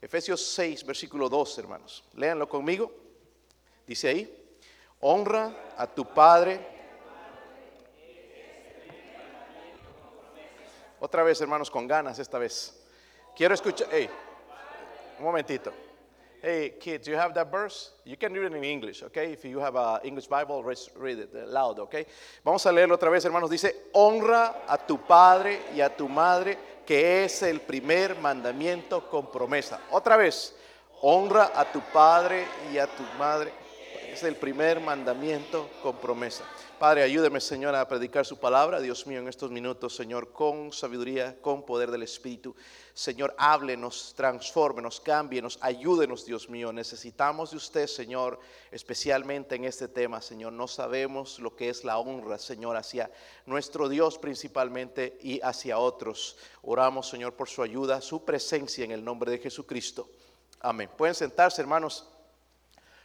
Efesios 6, versículo 2, hermanos. Léanlo conmigo. Dice ahí, honra a tu padre. Otra vez, hermanos, con ganas esta vez. Quiero escuchar, hey, un momentito. Hey, kids, you have that verse? You can read it in English, okay? If you have an English Bible, read it loud, okay? Vamos a leerlo otra vez, hermanos. Dice, honra a tu padre y a tu madre, que es el primer mandamiento con promesa. Otra vez, honra a tu padre y a tu madre. Es el primer mandamiento con promesa. Padre, ayúdeme, Señor, a predicar su palabra, Dios mío, en estos minutos, Señor, con sabiduría, con poder del Espíritu. Señor, háblenos, transfórmenos, cámbienos, ayúdenos, Dios mío. Necesitamos de usted, Señor, especialmente en este tema, Señor. No sabemos lo que es la honra, Señor, hacia nuestro Dios principalmente y hacia otros. Oramos, Señor, por su ayuda, su presencia en el nombre de Jesucristo. Amén. Pueden sentarse, hermanos.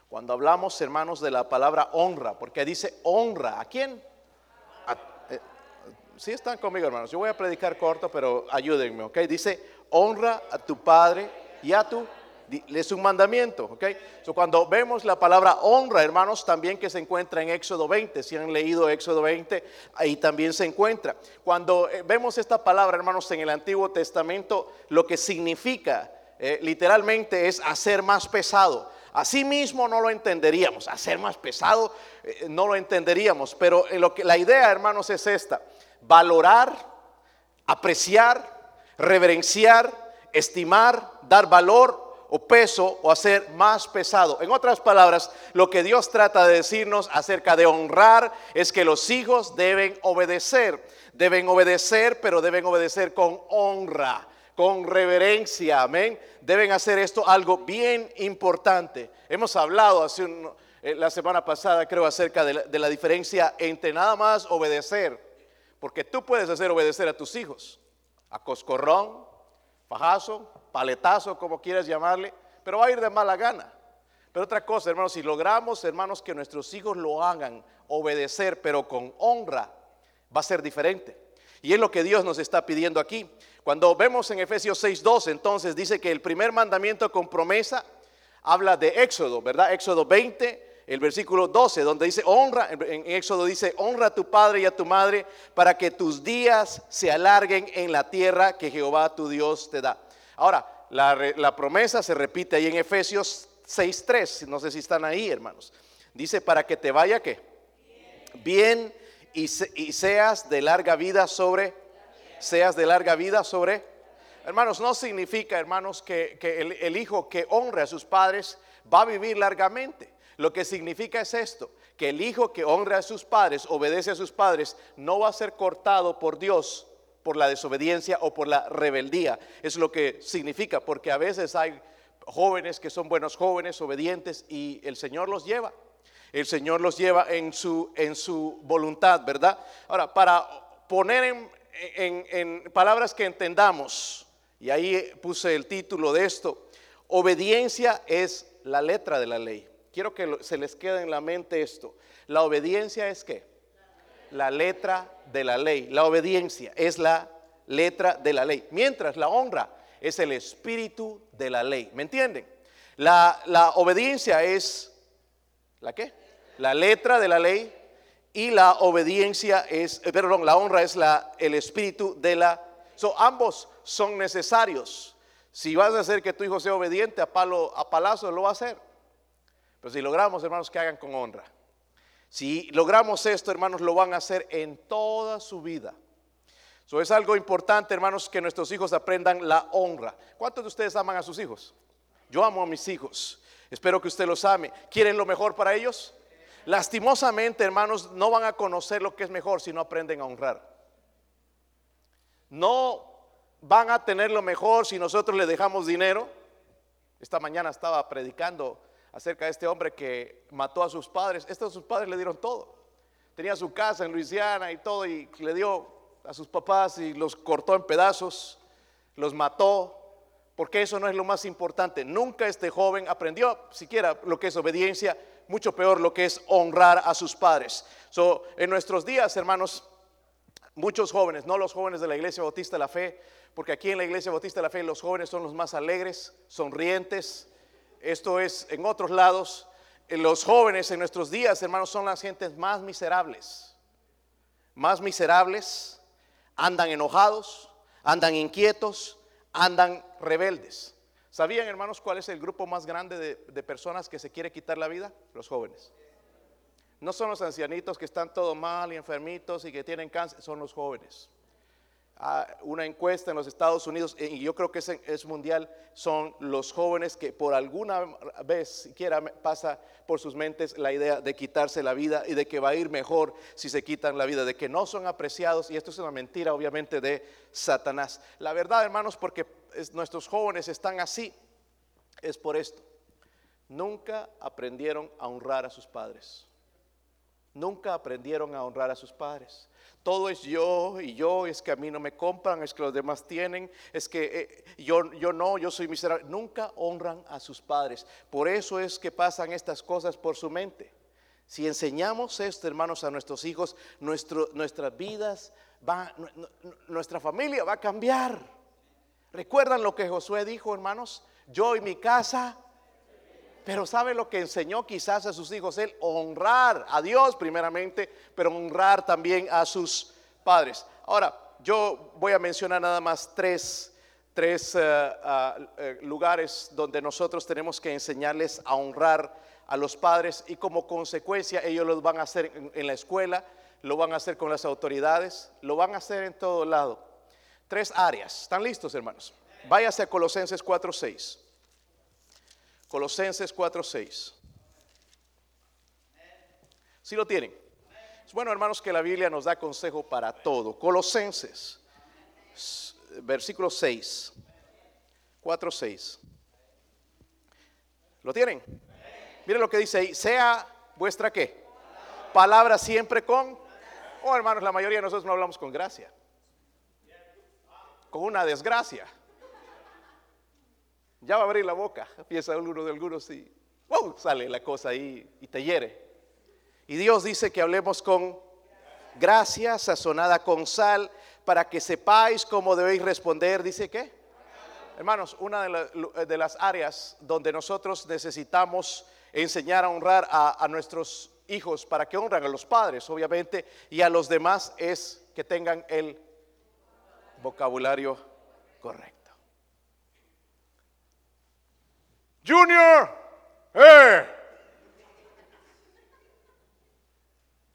Cuando hablamos, hermanos, de la palabra honra, porque dice honra, ¿a quién? Eh, sí están conmigo, hermanos. Yo voy a predicar corto, pero ayúdenme, ¿ok? Dice honra a tu padre y a tu es un mandamiento, ¿ok? So, cuando vemos la palabra honra, hermanos, también que se encuentra en Éxodo 20, si han leído Éxodo 20, ahí también se encuentra. Cuando eh, vemos esta palabra, hermanos, en el Antiguo Testamento, lo que significa eh, literalmente es hacer más pesado. Así mismo no lo entenderíamos, hacer más pesado eh, no lo entenderíamos, pero lo que, la idea, hermanos, es esta, valorar, apreciar, reverenciar, estimar, dar valor o peso o hacer más pesado. En otras palabras, lo que Dios trata de decirnos acerca de honrar es que los hijos deben obedecer, deben obedecer, pero deben obedecer con honra con reverencia, amén. Deben hacer esto algo bien importante. Hemos hablado hace eh, la semana pasada, creo, acerca de la, de la diferencia entre nada más obedecer, porque tú puedes hacer obedecer a tus hijos, a coscorrón, fajazo, paletazo, como quieras llamarle, pero va a ir de mala gana. Pero otra cosa, hermanos, si logramos, hermanos, que nuestros hijos lo hagan obedecer, pero con honra, va a ser diferente. Y es lo que Dios nos está pidiendo aquí. Cuando vemos en Efesios 6.2, entonces dice que el primer mandamiento con promesa habla de Éxodo, ¿verdad? Éxodo 20, el versículo 12, donde dice honra, en Éxodo dice honra a tu padre y a tu madre para que tus días se alarguen en la tierra que Jehová tu Dios te da. Ahora, la, promesa se repite ahí en Efesios 6.3, no sé si están ahí, hermanos. Dice para que te vaya que bien, y, y seas de larga vida sobre seas de larga vida sobre... Hermanos, no significa, hermanos, que, el, hijo que honre a sus padres va a vivir largamente. Lo que significa es esto, que el hijo que honra a sus padres, obedece a sus padres, no va a ser cortado por Dios por la desobediencia o por la rebeldía. Es lo que significa, porque a veces hay jóvenes que son buenos jóvenes, obedientes, y el Señor los lleva. El Señor los lleva en su, en su voluntad, ¿verdad? Ahora, para poner en, en, palabras que entendamos, y ahí puse el título de esto, obediencia es la letra de la ley. Quiero que se les quede en la mente esto. La obediencia es qué? La letra de la ley. La obediencia es la letra de la ley. Mientras la honra es el espíritu de la ley. ¿Me entienden? La, la obediencia es la qué? La letra de la ley y la obediencia es, eh, perdón, la honra es la, el espíritu de la... So, ambos son necesarios. Si vas a hacer que tu hijo sea obediente a palo, a palazo, lo va a hacer. Pero si logramos, hermanos, que hagan con honra. Si logramos esto, hermanos, lo van a hacer en toda su vida. So, es algo importante, hermanos, que nuestros hijos aprendan la honra. ¿Cuántos de ustedes aman a sus hijos? Yo amo a mis hijos. Espero que usted los ame. ¿Quieren lo mejor para ellos? Lastimosamente, hermanos, no van a conocer lo que es mejor si no aprenden a honrar. No van a tener lo mejor si nosotros le dejamos dinero. Esta mañana estaba predicando acerca de este hombre que mató a sus padres. Estos sus padres le dieron todo. Tenía su casa en Luisiana y todo y le dio a sus papás y los cortó en pedazos, los mató, porque eso no es lo más importante. Nunca este joven aprendió siquiera lo que es obediencia mucho peor lo que es honrar a sus padres. So, en nuestros días, hermanos, muchos jóvenes, no los jóvenes de la Iglesia Bautista de la Fe, porque aquí en la Iglesia Bautista de la Fe los jóvenes son los más alegres, sonrientes. Esto es en otros lados. Los jóvenes en nuestros días, hermanos, son las gentes más miserables. Más miserables, andan enojados, andan inquietos, andan rebeldes. ¿Sabían, hermanos, cuál es el grupo más grande de, personas que se quiere quitar la vida? Los jóvenes. No son los ancianitos que están todo mal y enfermitos y que tienen cáncer, son los jóvenes. Una encuesta en los Estados Unidos, y yo creo que es, es, mundial, son los jóvenes que por alguna vez siquiera pasa por sus mentes la idea de quitarse la vida y de que va a ir mejor si se quitan la vida, de que no son apreciados, y esto es una mentira obviamente de Satanás. La verdad, hermanos, porque nuestros jóvenes están así, es por esto. Nunca aprendieron a honrar a sus padres. Nunca aprendieron a honrar a sus padres. Todo es yo y yo, es que a mí no me compran, es que los demás tienen, es que eh, yo, yo no, yo soy miserable. Nunca honran a sus padres. Por eso es que pasan estas cosas por su mente. Si enseñamos esto, hermanos, a nuestros hijos, nuestro, nuestras vidas, va, nuestra familia va a cambiar. ¿Recuerdan lo que Josué dijo, hermanos? Yo y mi casa pero ¿sabe lo que enseñó quizás a sus hijos? Él honrar a Dios primeramente, pero honrar también a sus padres. Ahora, yo voy a mencionar nada más tres, tres uh, uh, lugares donde nosotros tenemos que enseñarles a honrar a los padres y como consecuencia ellos lo van a hacer en, en la escuela, lo van a hacer con las autoridades, lo van a hacer en todo lado. Tres áreas. ¿Están listos, hermanos? Váyase a Colosenses 4:6. Colosenses 4:6. Si ¿Sí lo tienen? Es bueno, hermanos, que la Biblia nos da consejo para todo. Colosenses, versículo 6, 4:6. ¿Lo tienen? Miren lo que dice ahí. Sea vuestra qué? Palabra siempre con. Oh, hermanos, la mayoría de nosotros no hablamos con gracia. Con una desgracia ya va a abrir la boca, piensa uno de algunos y wow, sale la cosa ahí y te hiere. Y Dios dice que hablemos con gracia sazonada con sal para que sepáis cómo debéis responder. Dice que, hermanos, una de, las áreas donde nosotros necesitamos enseñar a honrar a, a nuestros hijos para que honren a los padres, obviamente, y a los demás es que tengan el vocabulario correcto. Junior, eh.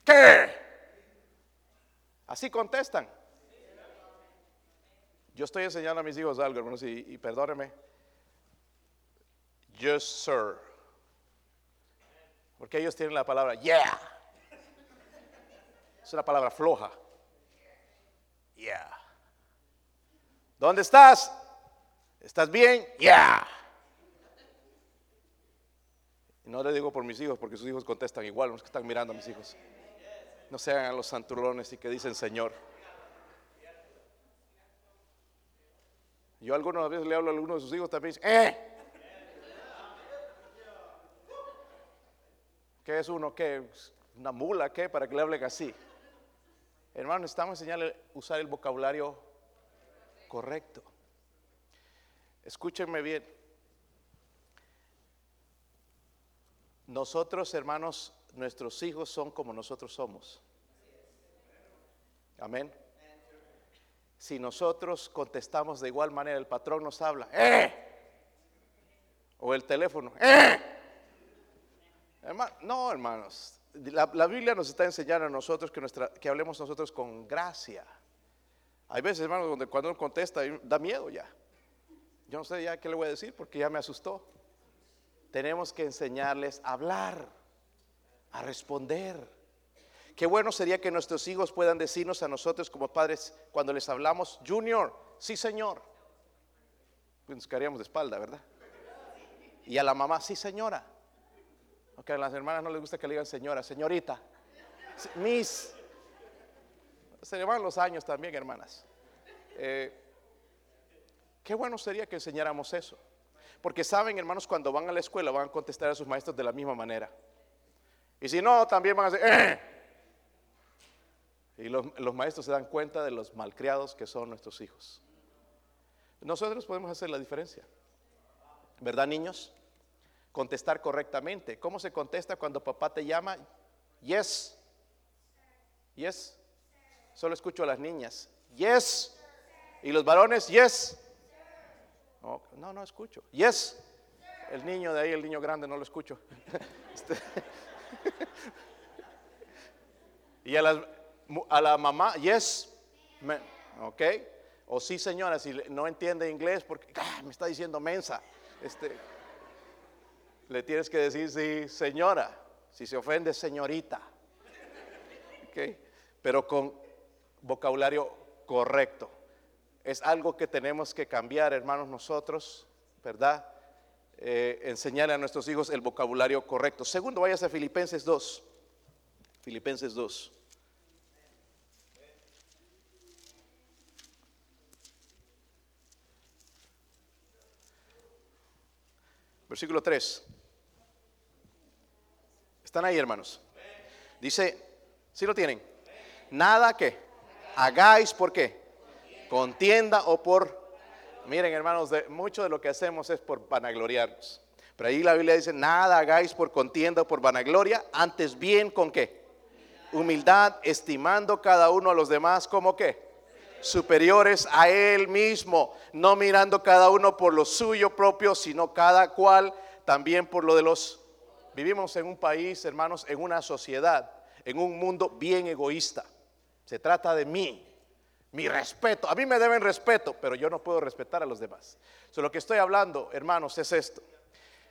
¿Qué? Así contestan. Yo estoy enseñando a mis hijos algo, hermanos, y, y. Yes, sir. Porque ellos tienen la palabra yeah. Es una palabra floja. Yeah. ¿Dónde estás? ¿Estás bien? Yeah. No le digo por mis hijos, porque sus hijos contestan igual, los que están mirando a mis hijos. No sean a los santurrones y que dicen Señor. Yo algunas veces le hablo a alguno de sus hijos también, ¡eh! ¿Qué es uno? ¿Qué? ¿Una mula? ¿Qué? Para que le hablen así. Hermano, estamos enseñando a usar el vocabulario correcto. Escúchenme bien. Nosotros, hermanos, nuestros hijos son como nosotros somos. Amén. Si nosotros contestamos de igual manera, el patrón nos habla, ¡eh! O el teléfono, ¡eh! no, hermanos. La, Biblia nos está enseñando a nosotros que, que hablemos nosotros con gracia. Hay veces, hermanos, donde cuando uno contesta da miedo ya. Yo no sé ya qué le voy a decir porque ya me asustó tenemos que enseñarles a hablar, a responder. Qué bueno sería que nuestros hijos puedan decirnos a nosotros como padres cuando les hablamos, Junior, sí señor. Pues nos caeríamos de espalda, ¿verdad? Y a la mamá, sí señora. Aunque a las hermanas no les gusta que le digan señora, señorita. Miss. Se le van los años también, hermanas. Eh, qué bueno sería que enseñáramos eso. Porque saben, hermanos, cuando van a la escuela van a contestar a sus maestros de la misma manera. Y si no, también van a decir, ¡eh! Y los, los maestros se dan cuenta de los malcriados que son nuestros hijos. Nosotros podemos hacer la diferencia. ¿Verdad, niños? Contestar correctamente. ¿Cómo se contesta cuando papá te llama? Yes. Yes. Solo escucho a las niñas. Yes. Y los varones, yes. No, no, escucho. Yes. El niño de ahí, el niño grande, no lo escucho. Este, y a, mu- a la mamá, yes. Ok. O sí, señora, si no entiende inglés porque ah, me está diciendo mensa. Este, le tienes que decir sí, señora. Si se ofende, señorita. Ok. Pero con vocabulario correcto. Es algo que tenemos que cambiar, hermanos, nosotros, ¿verdad? Eh, enseñarle a nuestros hijos el vocabulario correcto. Segundo, váyase a Filipenses 2. Filipenses 2. Versículo 3. ¿Están ahí, hermanos? Dice, ¿sí lo tienen? Nada que hagáis por qué? Contienda o por... Miren, hermanos, de, mucho de lo que hacemos es por vanagloriarnos. Pero ahí la Biblia dice, nada hagáis por contienda o por vanagloria, antes bien con qué? Humildad, estimando cada uno a los demás como qué? superiores a él mismo, no mirando cada uno por lo suyo propio, sino cada cual también por lo de los... Vivimos en un país, hermanos, en una sociedad, en un mundo bien egoísta. Se trata de mí, mi respeto. A mí me deben respeto, pero yo no puedo respetar a los demás. So, lo que estoy hablando, hermanos, es esto.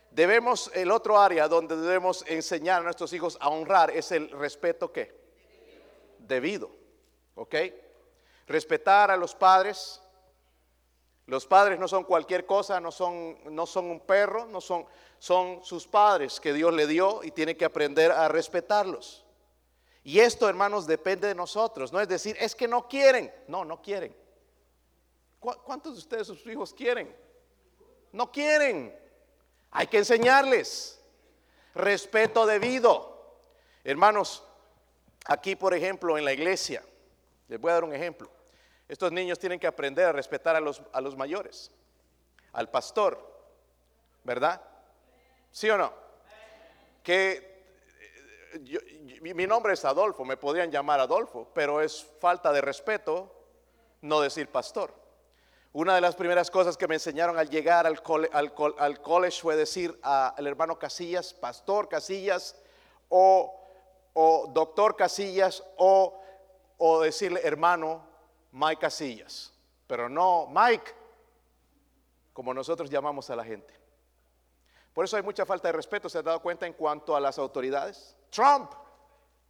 Debemos, el otro área donde debemos enseñar a nuestros hijos a honrar es el respeto que debido, ¿ok? Respetar a los padres. Los padres no son cualquier cosa, no son, no son un perro, no son, son sus padres que Dios le dio y tiene que aprender a respetarlos. Y esto, hermanos, depende de nosotros. No es decir, es que no quieren. No, no quieren. ¿Cu- ¿Cuántos de ustedes, sus hijos, quieren? No quieren. Hay que enseñarles. Respeto debido. Hermanos, aquí, por ejemplo, en la iglesia, les voy a dar un ejemplo. Estos niños tienen que aprender a respetar a los, a los mayores, al pastor, ¿verdad? ¿Sí o no? Que yo- mi nombre es Adolfo, me podrían llamar Adolfo, pero es falta de respeto no decir pastor. Una de las primeras cosas que me enseñaron al llegar al, college fue decir al hermano Casillas, pastor Casillas, o, o doctor Casillas, o, o decirle hermano Mike Casillas, pero no Mike, como nosotros llamamos a la gente. Por eso hay mucha falta de respeto, ¿se ha dado cuenta en cuanto a las autoridades? Trump,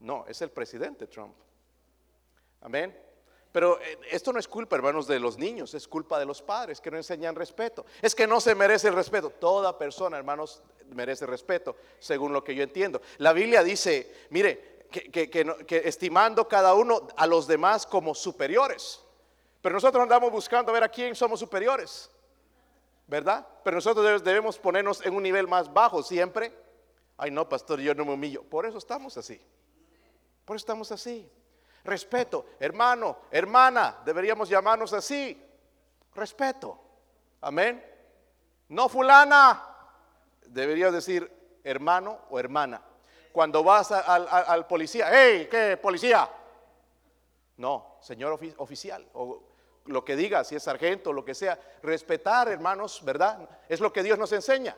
no, es el presidente Trump. Amén. Pero eh, esto no es culpa, hermanos, de los niños, es culpa de los padres que no enseñan respeto. Es que no se merece el respeto. Toda persona, hermanos, merece respeto, según lo que yo entiendo. La Biblia dice, mire, que, estimando cada uno a los demás como superiores. Pero nosotros andamos buscando a ver a quién somos superiores, ¿verdad? Pero nosotros debe- debemos ponernos en un nivel más bajo siempre. Ay, no, pastor, yo no me humillo. Por eso estamos así. Por eso estamos así. Respeto, hermano, hermana, deberíamos llamarnos así. Respeto. Amén. No fulana. Deberías decir hermano o hermana. Cuando vas al, policía, hey, ¿qué policía? No, señor ofi- oficial, o lo que diga, si es sargento, lo que sea. Respetar, hermanos, ¿verdad? Es lo que Dios nos enseña.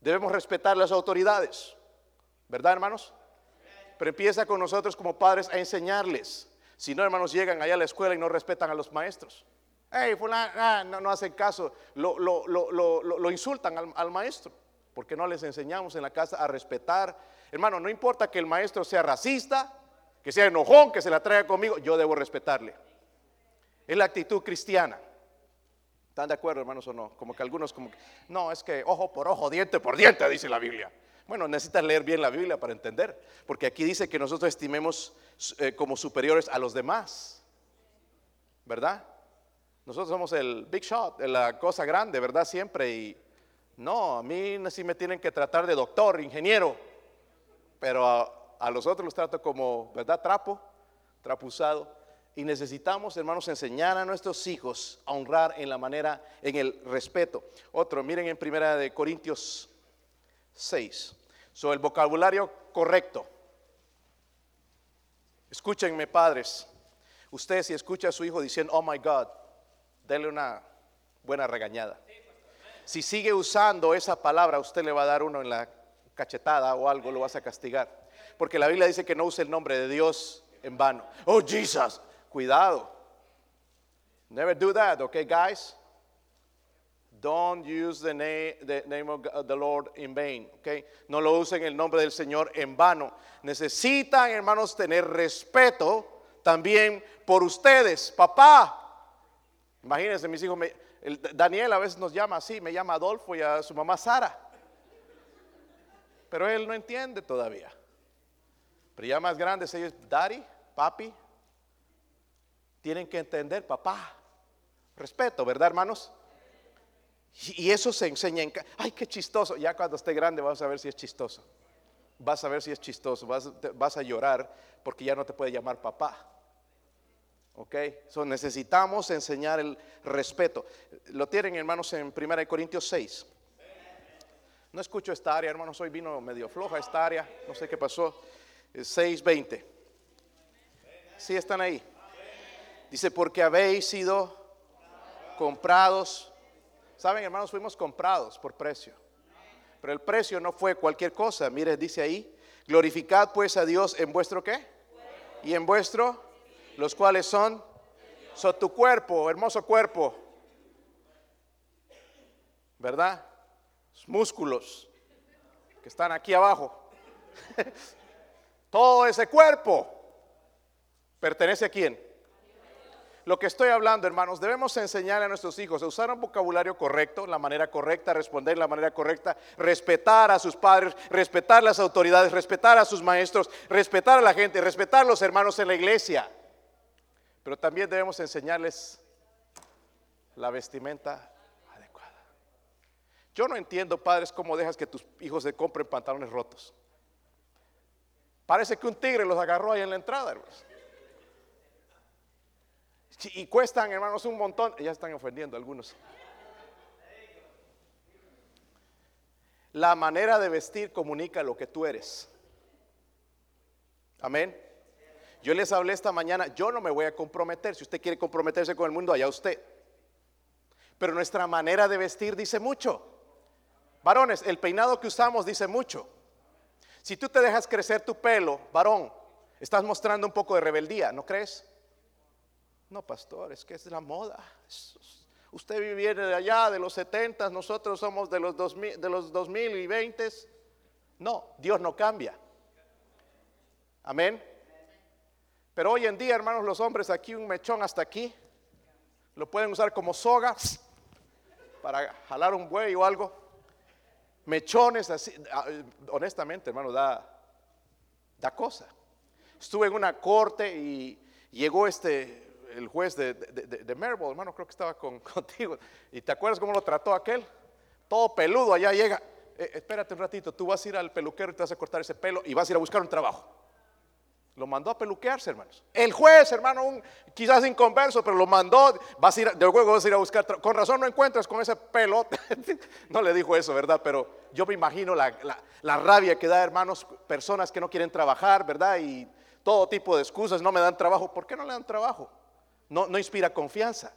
Debemos respetar las autoridades, ¿verdad, hermanos? Pero empieza con nosotros como padres a enseñarles. Si no, hermanos, llegan allá a la escuela y no respetan a los maestros. Hey, fulano, ah, no, hacen caso, lo insultan al, al maestro, porque no les enseñamos en la casa a respetar. Hermano, no importa que el maestro sea racista, que sea enojón, que se la traiga conmigo, yo debo respetarle. Es la actitud cristiana. ¿Están de acuerdo, hermanos, o no? Como que algunos, como que, no, es que ojo por ojo, diente por diente, dice la Biblia. Bueno, necesitas leer bien la Biblia para entender, porque aquí dice que nosotros estimemos eh, como superiores a los demás, ¿verdad? Nosotros somos el big shot, la cosa grande, ¿verdad? Siempre. Y no, a mí sí me tienen que tratar de doctor, ingeniero, pero a, a los otros los trato como, ¿verdad? Trapo. trapuzado. Y necesitamos, hermanos, enseñar a nuestros hijos a honrar en la manera, en el respeto. Otro, miren en primera de Corintios 6. Sobre el vocabulario correcto. Escúchenme, padres. Usted si escucha a su hijo diciendo, oh my God, denle una buena regañada. Si sigue usando esa palabra, usted le va a dar uno en la cachetada o algo, lo vas a castigar. Porque la Biblia dice que no use el nombre de Dios en vano. Oh, Jesus, cuidado. Never do that, okay, guys? Don't use the name, the name of the Lord in vain, okay? No lo usen el nombre del Señor en vano. Necesitan, hermanos, tener respeto también por ustedes. Papá, imagínense, mis hijos, Daniel a veces nos llama así, me llama Adolfo y a su mamá Sara. Pero él no entiende todavía. Pero ya más grandes ellos, Daddy, Papi, tienen que entender, papá. Respeto, ¿verdad, hermanos? Y eso se enseña en... Ay, qué chistoso. Ya cuando esté grande vas a ver si es chistoso. Vas a ver si es chistoso. Vas, a llorar porque ya no te puede llamar papá. ¿Ok? So, necesitamos enseñar el respeto. Lo tienen, hermanos, en 1 Corintios 6. No escucho esta área, hermanos. Hoy vino medio floja esta área. No sé qué pasó. 6.20. ¿Sí están ahí? Dice, porque habéis sido comprados Saben, hermanos, fuimos comprados por precio. Pero el precio no fue cualquier cosa. Mire, dice ahí, glorificad pues a Dios en vuestro qué? Y en vuestro, los cuales son, son tu cuerpo, hermoso cuerpo. ¿Verdad? Los músculos que están aquí abajo. Todo ese cuerpo pertenece a quién? Lo que estoy hablando, hermanos, debemos enseñar a nuestros hijos a usar un vocabulario correcto, la manera correcta, responder la manera correcta, respetar a sus padres, respetar las autoridades, respetar a sus maestros, respetar a la gente, respetar a los hermanos en la iglesia. Pero también debemos enseñarles la vestimenta adecuada. Yo no entiendo, padres, cómo dejas que tus hijos se compren pantalones rotos. Parece que un tigre los agarró ahí en la entrada, hermanos. Y cuestan, hermanos, un montón. Ya están ofendiendo algunos. La manera de vestir comunica lo que tú eres. Amén. Yo les hablé esta mañana, yo no me voy a comprometer. Si usted quiere comprometerse con el mundo, allá usted. Pero nuestra manera de vestir dice mucho. Varones, el peinado que usamos dice mucho. Si tú te dejas crecer tu pelo, varón, estás mostrando un poco de rebeldía, ¿no crees? No, pastor, es que es la moda. Usted viene de allá, de los 70, nosotros somos de los 2000, de los 2000 y 20. No, Dios no cambia. Amén. Pero hoy en día, hermanos, los hombres aquí, un mechón hasta aquí, lo pueden usar como soga para jalar un buey o algo. Mechones así, ah, honestamente, hermano, da, da cosa. Estuve en una corte y llegó este el juez de, de, hermano, creo que estaba con, contigo. ¿Y te acuerdas cómo lo trató aquel? Todo peludo, allá llega. Eh, espérate un ratito, tú vas a ir al peluquero y te vas a cortar ese pelo y vas a ir a buscar un trabajo. Lo mandó a peluquearse, hermanos. El juez, hermano, un, quizás inconverso, pero lo mandó. Vas a ir, de luego vas a ir a buscar. Con razón no encuentras con ese pelo. no le dijo eso, ¿verdad? Pero yo me imagino la, la, la rabia que da, hermanos, personas que no quieren trabajar, ¿verdad? Y todo tipo de excusas, no me dan trabajo. ¿Por qué no le dan trabajo? No, no inspira confianza.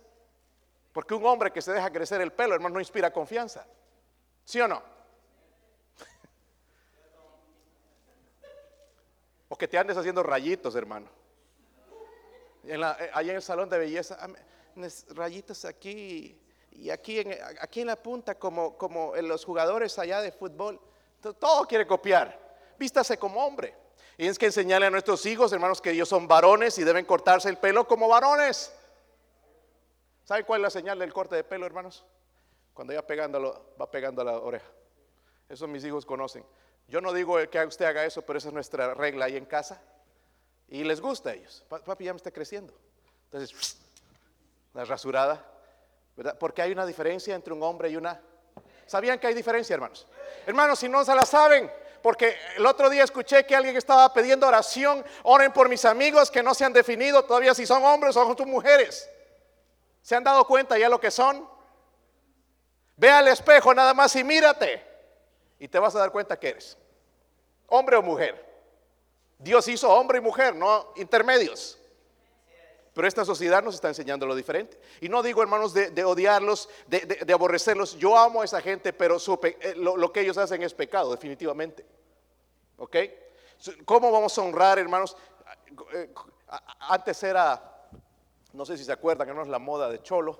Porque un hombre que se deja crecer el pelo, hermano, no inspira confianza. ¿Sí o no? O que te andes haciendo rayitos, hermano. En eh, allá en el salón de belleza, ah, rayitos aquí y aquí en, aquí en la punta, como, como en los jugadores allá de fútbol. Todo quiere copiar. Vístase como hombre. Y es que enseñarle a nuestros hijos, hermanos, que ellos son varones y deben cortarse el pelo como varones. ¿Sabe cuál es la señal del corte de pelo, hermanos? Cuando ya pegándolo, va pegando a la oreja. Eso mis hijos conocen. Yo no digo que usted haga eso, pero esa es nuestra regla ahí en casa. Y les gusta a ellos. Papi ya me está creciendo. Entonces, la rasurada, ¿verdad? Porque hay una diferencia entre un hombre y una... ¿Sabían que hay diferencia, hermanos? Hermanos, si no se la saben, Porque el otro día escuché que alguien estaba pidiendo oración, oren por mis amigos que no se han definido todavía si son hombres o son mujeres. ¿Se han dado cuenta ya lo que son? Ve al espejo nada más y mírate. Y te vas a dar cuenta que eres hombre o mujer. Dios hizo hombre y mujer, no intermedios. Pero esta sociedad nos está enseñando lo diferente. Y no digo, hermanos, de, odiarlos, de, aborrecerlos. Yo amo a esa gente, pero eh, lo, que ellos hacen es pecado, definitivamente. ¿Ok? ¿Cómo vamos a honrar, hermanos? Eh, antes era, no sé si se acuerdan, hermanos, la moda de cholo.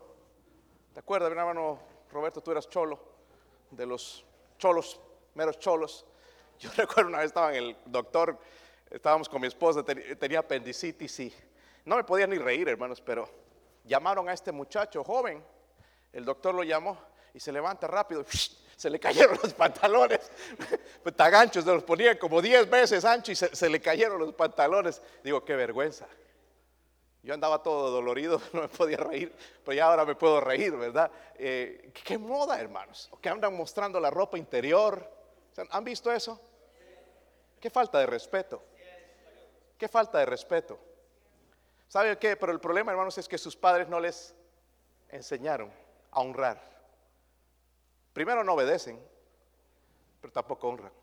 ¿Te acuerdas, hermano Roberto? Tú eras cholo, de los cholos, meros cholos. Yo recuerdo una vez estaba en el doctor, estábamos con mi esposa, tenía apendicitis y no me podía ni reír, hermanos, pero llamaron a este muchacho joven. El doctor lo llamó y se levanta rápido. Se le cayeron los pantalones. Pues tan anchos, se los ponían como 10 veces ancho y se, le cayeron los pantalones. Digo, qué vergüenza. Yo andaba todo dolorido, no me podía reír, pero ya ahora me puedo reír, ¿verdad? Eh, ¿Qué moda, hermanos? Que andan mostrando la ropa interior. ¿Han visto eso? Qué falta de respeto. Qué falta de respeto. ¿Sabe qué? Pero el problema, hermanos, es que sus padres no les enseñaron a honrar. Primero no obedecen, pero tampoco honran.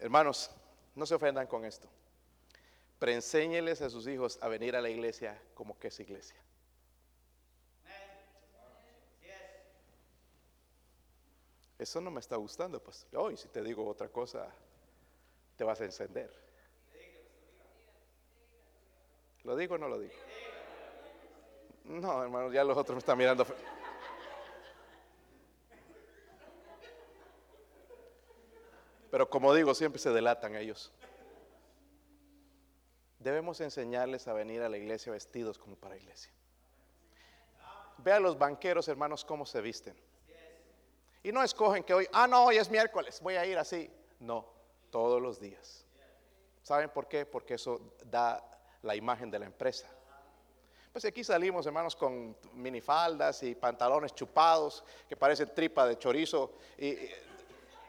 Hermanos, no se ofendan con esto. Pero enséñeles a sus hijos a venir a la iglesia como que es iglesia. Eso no me está gustando, pues hoy si te digo otra cosa, te vas a encender. ¿Lo digo o no lo digo? No, hermano, ya los otros me están mirando. Pero como digo, siempre se delatan ellos. Debemos enseñarles a venir a la iglesia vestidos como para iglesia. Ve a los banqueros, hermanos, cómo se visten. Y no escogen que hoy, ah, no, hoy es miércoles, voy a ir así. No, todos los días. ¿Saben por qué? Porque eso da la imagen de la empresa. Pues aquí salimos, hermanos, con minifaldas y pantalones chupados que parecen tripa de chorizo.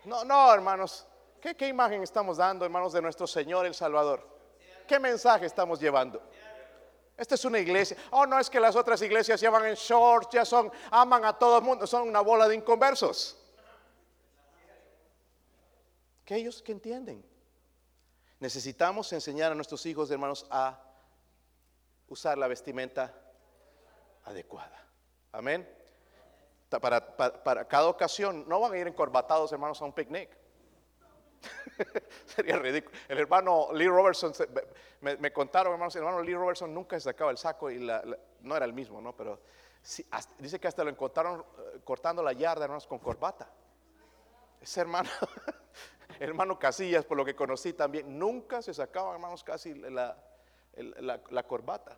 No, no, hermanos, ¿qué, ¿qué imagen estamos dando, hermanos, de nuestro Señor el Salvador? ¿Qué mensaje estamos llevando? Esta es una iglesia. Oh, no es que las otras iglesias llevan en shorts, ya son, aman a todo el mundo, son una bola de inconversos. Que ellos que entienden. Necesitamos enseñar a nuestros hijos, hermanos, a usar la vestimenta adecuada. Amén. Para, cada ocasión, no van a ir encorbatados, hermanos, a un picnic. Sería ridículo. El hermano Lee Robertson, me, contaron, hermanos, el hermano Lee Robertson nunca se sacaba el saco y no era el mismo, ¿no? Pero dice que hasta lo encontraron eh, cortando la yarda, hermanos, con corbata. Ese hermano, hermano Casillas, por lo que conocí también, nunca se sacaba, hermanos, casi la, corbata.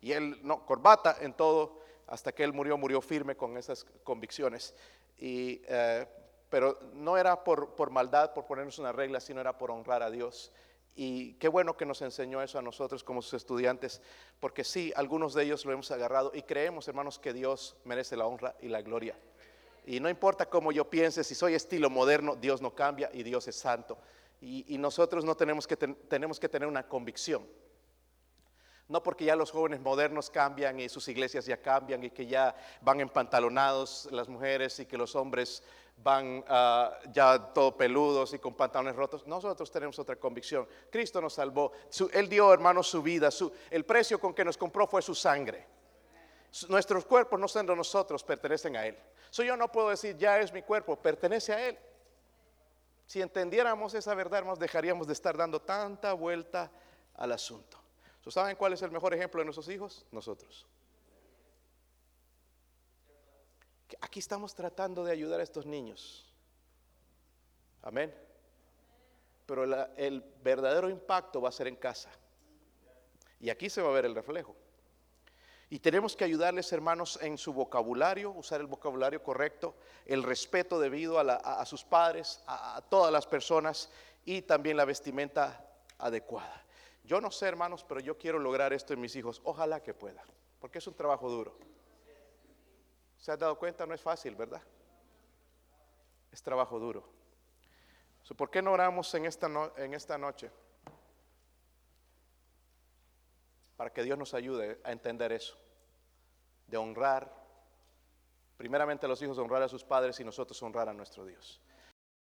Y él, no, corbata en todo, hasta que él murió, murió firme con esas convicciones. Y, eh, pero no era por, por, maldad, por ponernos una regla, sino era por honrar a Dios. Y qué bueno que nos enseñó eso a nosotros como sus estudiantes, porque sí, algunos de ellos lo hemos agarrado y creemos, hermanos, que Dios merece la honra y la gloria. Y no importa cómo yo piense, si soy estilo moderno, Dios no cambia y Dios es santo. Y, nosotros no tenemos que, tenemos que tener una convicción no porque ya los jóvenes modernos cambian y sus iglesias ya cambian y que ya van empantalonados las mujeres y que los hombres van ah, ya todo peludos y con pantalones rotos. Nosotros tenemos otra convicción. Cristo nos salvó. él dio, hermanos, su vida. el precio con que nos compró fue su sangre. Nuestros cuerpos no son de nosotros, pertenecen a Él. So, yo no puedo decir, ya es mi cuerpo, pertenece a Él. Si entendiéramos esa verdad, hermanos, dejaríamos de estar dando tanta vuelta al asunto. ¿Saben cuál es el mejor ejemplo de nuestros hijos? Nosotros. Aquí estamos tratando de ayudar a estos niños. Amén. Pero el verdadero impacto va a ser en casa. Y aquí se va a ver el reflejo. Y tenemos que ayudarles, hermanos, en su vocabulario, usar el vocabulario correcto, el respeto debido a, sus padres, a todas las personas y también la vestimenta adecuada. Yo no sé, hermanos, pero yo quiero lograr esto en mis hijos. Ojalá que pueda, porque es un trabajo duro. ¿Se ha dado cuenta? No es fácil, ¿verdad? Es trabajo duro. ¿Por qué no oramos en esta, no- en esta noche? Para que Dios nos ayude a entender eso, de honrar, primeramente los hijos honrar a sus padres y nosotros honrar a nuestro Dios.